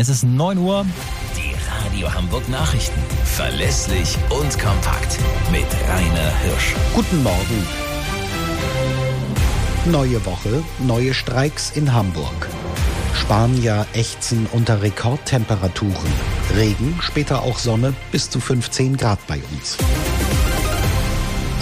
Es ist 9 Uhr. Die Radio Hamburg Nachrichten. Verlässlich und kompakt. Mit Rainer Hirsch. Guten Morgen. Neue Woche, neue Streiks in Hamburg. Spanier ächzen unter Rekordtemperaturen. Regen, später auch Sonne bis zu 15 Grad bei uns.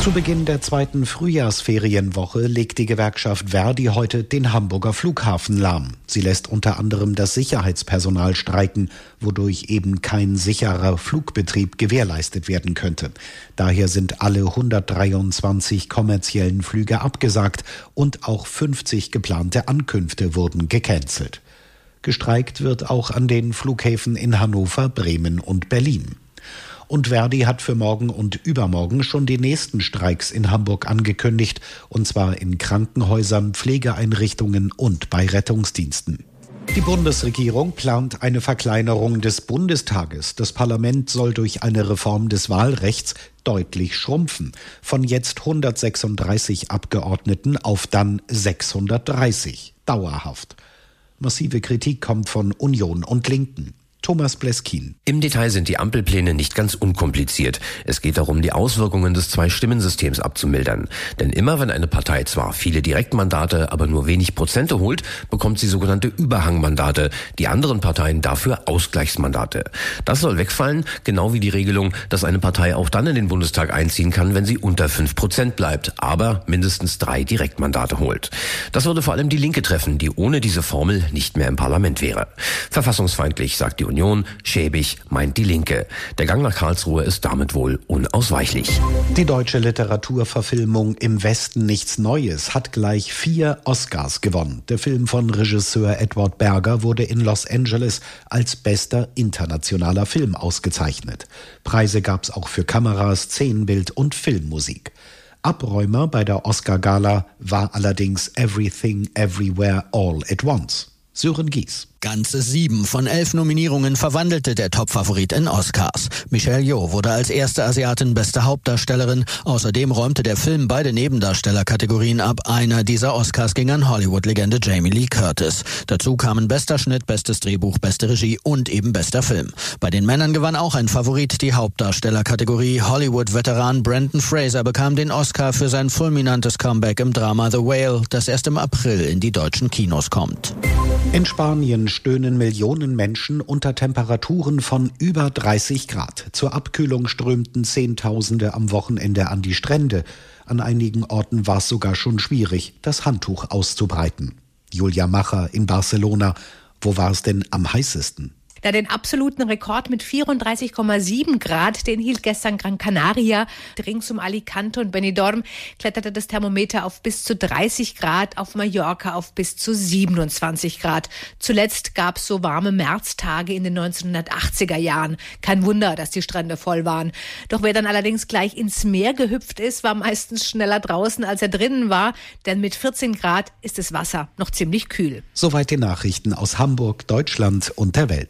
Zu Beginn der zweiten Frühjahrsferienwoche legt die Gewerkschaft Verdi heute den Hamburger Flughafen lahm. Sie lässt unter anderem das Sicherheitspersonal streiken, wodurch eben kein sicherer Flugbetrieb gewährleistet werden könnte. Daher sind alle 123 kommerziellen Flüge abgesagt und auch 50 geplante Ankünfte wurden gecancelt. Gestreikt wird auch an den Flughäfen in Hannover, Bremen und Berlin. Und Verdi hat für morgen und übermorgen schon die nächsten Streiks in Hamburg angekündigt, und zwar in Krankenhäusern, Pflegeeinrichtungen und bei Rettungsdiensten. Die Bundesregierung plant eine Verkleinerung des Bundestages. Das Parlament soll durch eine Reform des Wahlrechts deutlich schrumpfen. Von jetzt 136 Abgeordneten auf dann 630. Dauerhaft. Massive Kritik kommt von Union und Linken. Thomas Bleskin. Im Detail sind die Ampelpläne nicht ganz unkompliziert. Es geht darum, die Auswirkungen des Zwei-Stimmen-Systems abzumildern. Denn immer wenn eine Partei zwar viele Direktmandate, aber nur wenig Prozente holt, bekommt sie sogenannte Überhangmandate, die anderen Parteien dafür Ausgleichsmandate. Das soll wegfallen, genau wie die Regelung, dass eine Partei auch dann in den Bundestag einziehen kann, wenn sie unter fünf Prozent bleibt, aber mindestens drei Direktmandate holt. Das würde vor allem die Linke treffen, die ohne diese Formel nicht mehr im Parlament wäre. Verfassungsfeindlich, sagt die Union Union, schäbig meint die Linke. Der Gang nach Karlsruhe ist damit wohl unausweichlich. Die deutsche Literaturverfilmung Im Westen nichts Neues hat gleich vier Oscars gewonnen. Der Film von Regisseur Edward Berger wurde in Los Angeles als bester internationaler Film ausgezeichnet. Preise gab es auch für Kamera, Szenenbild und Filmmusik. Abräumer bei der Oscar-Gala war allerdings Everything Everywhere All at Once. Sören Gies. Ganze sieben von elf Nominierungen verwandelte der Topfavorit in Oscars. Michelle Yeoh wurde als erste Asiatin beste Hauptdarstellerin. Außerdem räumte der Film beide Nebendarstellerkategorien ab. Einer dieser Oscars ging an Hollywood-Legende Jamie Lee Curtis. Dazu kamen bester Schnitt, bestes Drehbuch, beste Regie und eben bester Film. Bei den Männern gewann auch ein Favorit die Hauptdarstellerkategorie. Hollywood-Veteran Brandon Fraser bekam den Oscar für sein fulminantes Comeback im Drama The Whale, das erst im April in die deutschen Kinos kommt. In Spanien stöhnen Millionen Menschen unter Temperaturen von über 30 Grad. Zur Abkühlung strömten Zehntausende am Wochenende an die Strände. An einigen Orten war es sogar schon schwierig, das Handtuch auszubreiten. Julia Macher in Barcelona. Wo war es denn am heißesten? Da den absoluten Rekord mit 34,7 Grad, den hielt gestern Gran Canaria. Rings um Alicante und Benidorm kletterte das Thermometer auf bis zu 30 Grad, auf Mallorca auf bis zu 27 Grad. Zuletzt gab es so warme Märztage in den 1980er Jahren. Kein Wunder, dass die Strände voll waren. Doch wer dann allerdings gleich ins Meer gehüpft ist, war meistens schneller draußen, als er drinnen war, denn mit 14 Grad ist das Wasser noch ziemlich kühl. Soweit die Nachrichten aus Hamburg, Deutschland und der Welt.